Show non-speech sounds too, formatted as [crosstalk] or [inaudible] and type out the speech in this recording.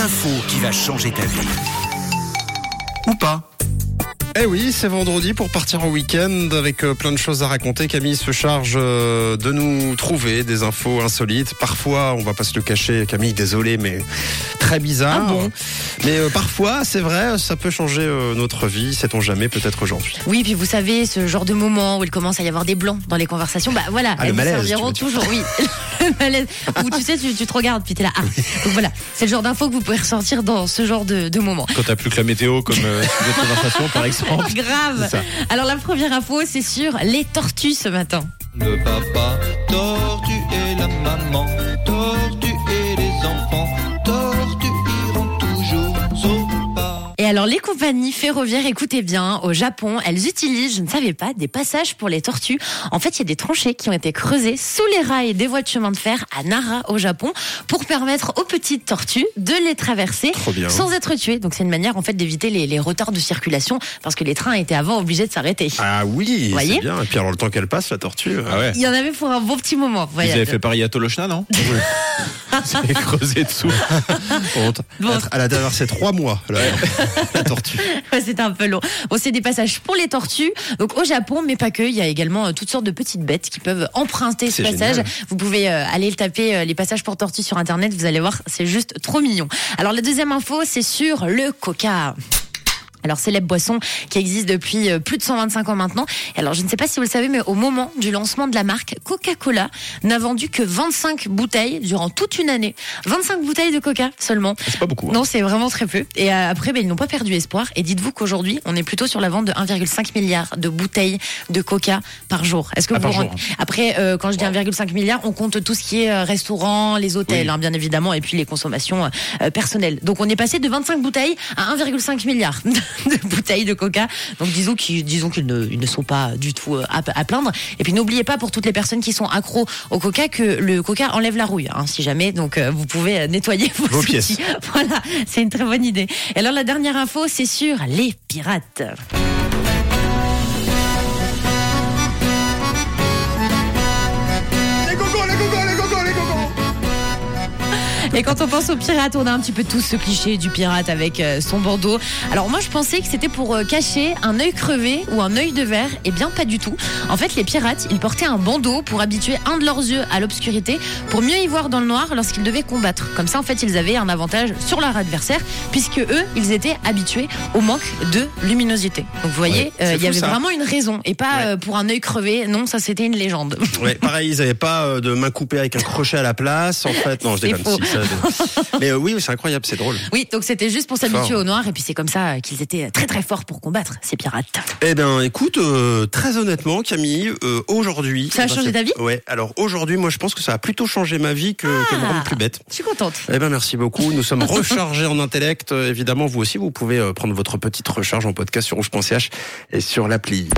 l'info qui va changer ta vie. Ou pas Eh oui, c'est vendredi pour partir en week-end avec euh, plein de choses à raconter. Camille se charge euh, de nous trouver des infos insolites. Parfois, on va pas se le cacher, Camille, désolé, mais très bizarre. Ah bon? Mais euh, parfois, c'est vrai, ça peut changer euh, notre vie, sait-on jamais, peut-être aujourd'hui. Oui, puis vous savez, ce genre de moment où il commence à y avoir des blancs dans les conversations, bah voilà, Ah, le elles malaise, serviront toujours, oui. [laughs] le malaise. Où tu sais, tu, tu te regardes, puis t'es là. Ah. Donc voilà, c'est le genre d'infos que vous pouvez ressortir dans ce genre de, de moment. Quand t'as plus que la météo comme euh, [laughs] sujet de conversation, par exemple. [laughs] Grave. Alors la première info, c'est sur les tortues ce matin. Le papa tortue alors les compagnies ferroviaires, écoutez bien, au Japon, elles utilisent, je ne savais pas, des passages pour les tortues. En fait, il y a des tranchées qui ont été creusées sous les rails des voies de chemin de fer à Nara au Japon pour permettre aux petites tortues de les traverser sans être tuées. Donc c'est une manière en fait d'éviter les, les retards de circulation parce que les trains étaient avant obligés de s'arrêter. Ah oui, Voyez c'est bien. Et puis alors, le temps qu'elle passe, la tortue. Ah ouais. Il y en avait pour un bon petit moment. Vous avez fait pareil à Tolochna, non? [laughs] [laughs] Avez creusé dessous. honte. Bon. Elle a- traversé trois mois, la, la tortue. [laughs] Ouais, C'était un peu long. Bon, c'est des passages pour les tortues. Donc au Japon, mais pas que, il y a également euh, toutes sortes de petites bêtes qui peuvent emprunter ce C'est passage. génial. Vous pouvez euh, aller le taper euh, les passages pour tortues sur internet, vous allez voir, c'est juste trop mignon. Alors la deuxième info, c'est sur le Coca. Alors célèbre boisson qui existe depuis euh, plus de 125 ans maintenant. Alors je ne sais pas si vous le savez, mais au moment du lancement de la marque, Coca-Cola n'a vendu que 25 bouteilles durant toute une année. 25 bouteilles de Coca seulement. C'est pas beaucoup. hein. Non, c'est vraiment très peu. Et euh, après, ben, ils n'ont pas perdu espoir. Et dites-vous qu'aujourd'hui, on est plutôt sur la vente de 1,5 milliard de bouteilles de coca par jour. Est-ce que Ah, vous par vous rendez- Après, euh, quand je dis 1,5 milliard, on compte tout ce qui est restaurant, les hôtels, Oui. hein, bien évidemment, et puis les consommations euh, personnelles. Donc, on est passé de 25 bouteilles à 1,5 milliard [laughs] [laughs] de bouteilles de coca. Donc, disons qu'ils disons qu'ils ne, ils ne sont pas du tout euh, à, à plaindre. Et puis, n'oubliez pas pour toutes les personnes qui sont accros au coca que le coca enlève la rouille, hein, si jamais. Donc, euh, vous pouvez euh, nettoyer vos, Vos pièces. [laughs] Voilà, c'est une très bonne idée. Et alors la dernière info, c'est sur les pirates. [laughs] Et quand on pense aux pirates, on a un petit peu tous ce cliché du pirate avec euh, son bandeau. Alors moi, je pensais que c'était pour euh, cacher un œil crevé ou un œil de verre. Eh bien, pas du tout. En fait, les pirates, ils portaient un bandeau pour habituer un de leurs yeux à l'obscurité, pour mieux y voir dans le noir lorsqu'ils devaient combattre. Comme ça, en fait, ils avaient un avantage sur leur adversaire, puisque eux, ils étaient habitués au manque de luminosité. Donc vous voyez, Ouais, euh, il y avait ça. vraiment une raison, et pas Ouais. euh, pour un œil crevé. Non, ça c'était une légende. Ouais, pareil, ils n'avaient pas euh, de main coupée avec un crochet à la place. En fait, non, je [laughs] déconne. si, ça- [laughs] Mais euh, oui, c'est incroyable, c'est drôle. Oui, donc c'était juste pour s'habituer au noir, et puis c'est comme ça qu'ils étaient très très forts pour combattre ces pirates. Eh bien, écoute, euh, très honnêtement, Camille, euh, aujourd'hui. Ça a eh ben, changé ta vie Ouais. Alors aujourd'hui, moi, je pense que ça a plutôt changé ma vie que, que me rendre plus bête. Je suis contente. Eh ben merci beaucoup. Nous sommes rechargés en intellect. Évidemment, vous aussi, vous pouvez prendre votre petite recharge en podcast sur rouge.ch et sur l'appli.